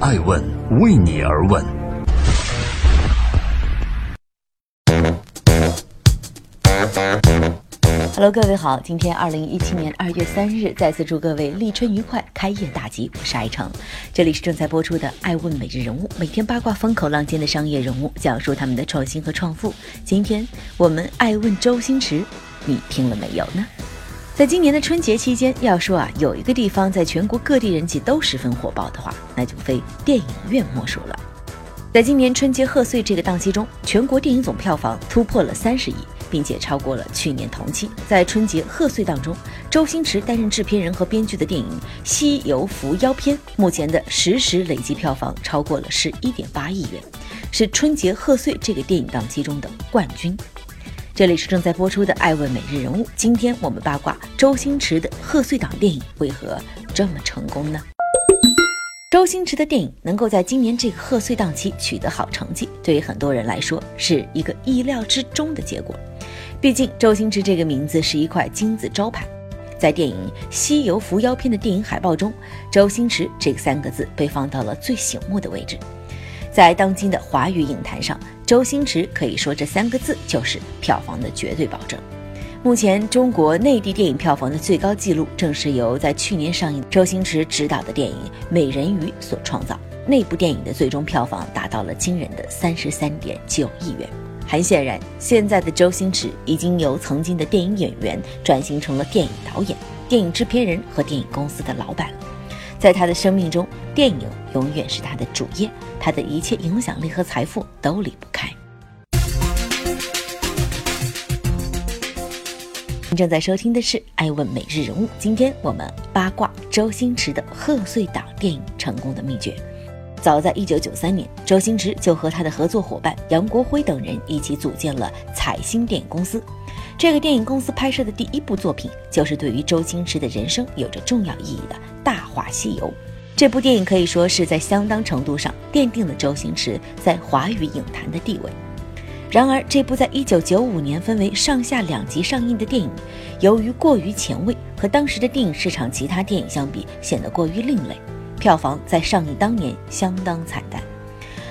爱问为你而问。Hello，各位好，今天二零一七年二月三日，再次祝各位立春愉快，开业大吉。我是爱成，这里是正在播出的《爱问每日人物》，每天八卦风口浪尖的商业人物，讲述他们的创新和创富。今天我们爱问周星驰，你听了没有呢？在今年的春节期间，要说啊，有一个地方在全国各地人气都十分火爆的话，那就非电影院莫属了。在今年春节贺岁这个档期中，全国电影总票房突破了三十亿。并且超过了去年同期。在春节贺岁档中，周星驰担任制片人和编剧的电影《西游伏妖篇》目前的实时累计票房超过了十一点八亿元，是春节贺岁这个电影档期中的冠军。这里是正在播出的《爱问每日人物》，今天我们八卦周星驰的贺岁档电影为何这么成功呢？周星驰的电影能够在今年这个贺岁档期取得好成绩，对于很多人来说是一个意料之中的结果。毕竟，周星驰这个名字是一块金字招牌，在电影《西游伏妖篇》的电影海报中，周星驰这三个字被放到了最醒目的位置。在当今的华语影坛上，周星驰可以说这三个字就是票房的绝对保证。目前，中国内地电影票房的最高纪录，正是由在去年上映周星驰执导的电影《美人鱼》所创造。那部电影的最终票房达到了惊人的三十三点九亿元。很显然，现在的周星驰已经由曾经的电影演员转型成了电影导演、电影制片人和电影公司的老板了。在他的生命中，电影永远是他的主业，他的一切影响力和财富都离不开。您正在收听的是《爱问每日人物》，今天我们八卦周星驰的贺岁档电影成功的秘诀。早在1993年，周星驰就和他的合作伙伴杨国辉等人一起组建了彩星电影公司。这个电影公司拍摄的第一部作品，就是对于周星驰的人生有着重要意义的《大话西游》。这部电影可以说是在相当程度上奠定了周星驰在华语影坛的地位。然而，这部在1995年分为上下两集上映的电影，由于过于前卫，和当时的电影市场其他电影相比，显得过于另类。票房在上映当年相当惨淡，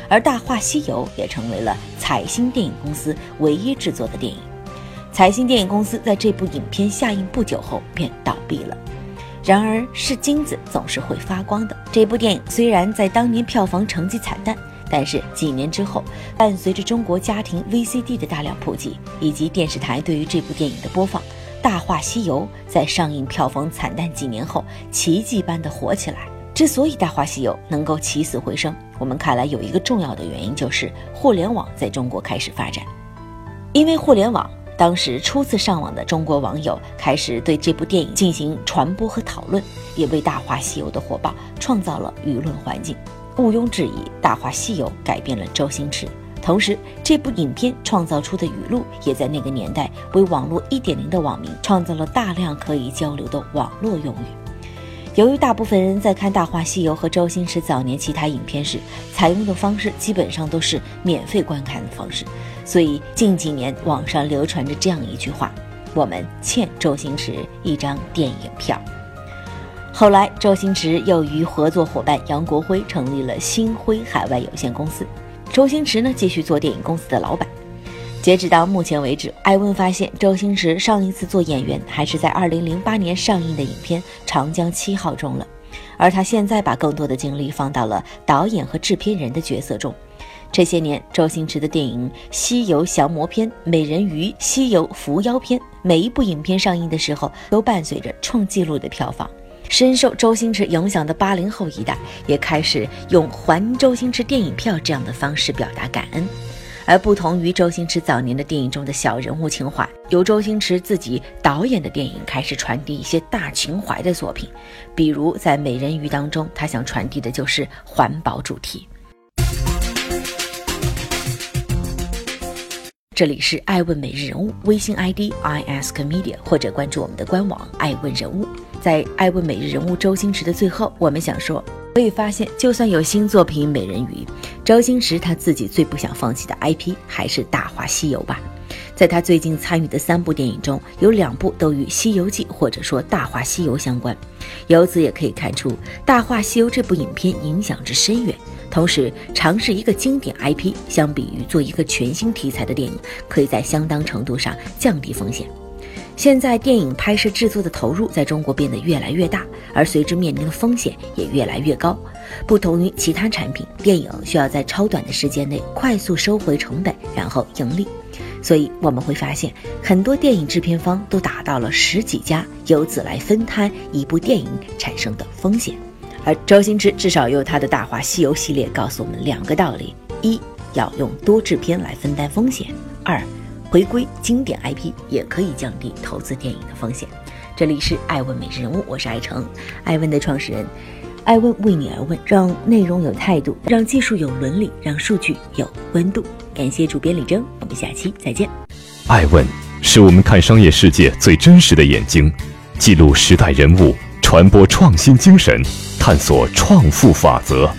而《大话西游》也成为了彩星电影公司唯一制作的电影。彩星电影公司在这部影片下映不久后便倒闭了。然而，是金子总是会发光的。这部电影虽然在当年票房成绩惨淡，但是几年之后，伴随着中国家庭 VCD 的大量普及，以及电视台对于这部电影的播放，《大话西游》在上映票房惨淡几年后，奇迹般的火起来。之所以《大话西游》能够起死回生，我们看来有一个重要的原因，就是互联网在中国开始发展。因为互联网，当时初次上网的中国网友开始对这部电影进行传播和讨论，也为《大话西游》的火爆创造了舆论环境。毋庸置疑，《大话西游》改变了周星驰，同时这部影片创造出的语录，也在那个年代为网络1.0的网民创造了大量可以交流的网络用语。由于大部分人在看《大话西游》和周星驰早年其他影片时，采用的方式基本上都是免费观看的方式，所以近几年网上流传着这样一句话：“我们欠周星驰一张电影票。”后来，周星驰又与合作伙伴杨国辉成立了星辉海外有限公司，周星驰呢继续做电影公司的老板。截止到目前为止，艾问发现周星驰上一次做演员还是在2008年上映的影片《长江七号》中了，而他现在把更多的精力放到了导演和制片人的角色中。这些年，周星驰的电影《西游降魔篇》《美人鱼》《西游伏妖篇》，每一部影片上映的时候都伴随着创纪录的票房。深受周星驰影响的八零后一代也开始用还周星驰电影票这样的方式表达感恩。而不同于周星驰早年的电影中的小人物情怀，由周星驰自己导演的电影开始传递一些大情怀的作品，比如在《美人鱼》当中，他想传递的就是环保主题。这里是爱问每日人物微信 ID i ask media，或者关注我们的官网爱问人物。在爱问每日人物周星驰的最后，我们想说。可以发现，就算有新作品《美人鱼》，周星驰他自己最不想放弃的 IP 还是《大话西游》吧。在他最近参与的三部电影中，有两部都与《西游记》或者说《大话西游》相关。由此也可以看出，《大话西游》这部影片影响之深远。同时，尝试一个经典 IP，相比于做一个全新题材的电影，可以在相当程度上降低风险。现在电影拍摄制作的投入在中国变得越来越大，而随之面临的风险也越来越高。不同于其他产品，电影需要在超短的时间内快速收回成本，然后盈利。所以我们会发现，很多电影制片方都达到了十几家，由此来分摊一部电影产生的风险。而周星驰至少用他的《大话西游》系列告诉我们两个道理：一要用多制片来分担风险；二。回归经典 IP 也可以降低投资电影的风险。这里是爱问每日人物，我是爱成，爱问的创始人。爱问为你而问，让内容有态度，让技术有伦理，让数据有温度。感谢主编李征，我们下期再见。爱问是我们看商业世界最真实的眼睛，记录时代人物，传播创新精神，探索创富法则。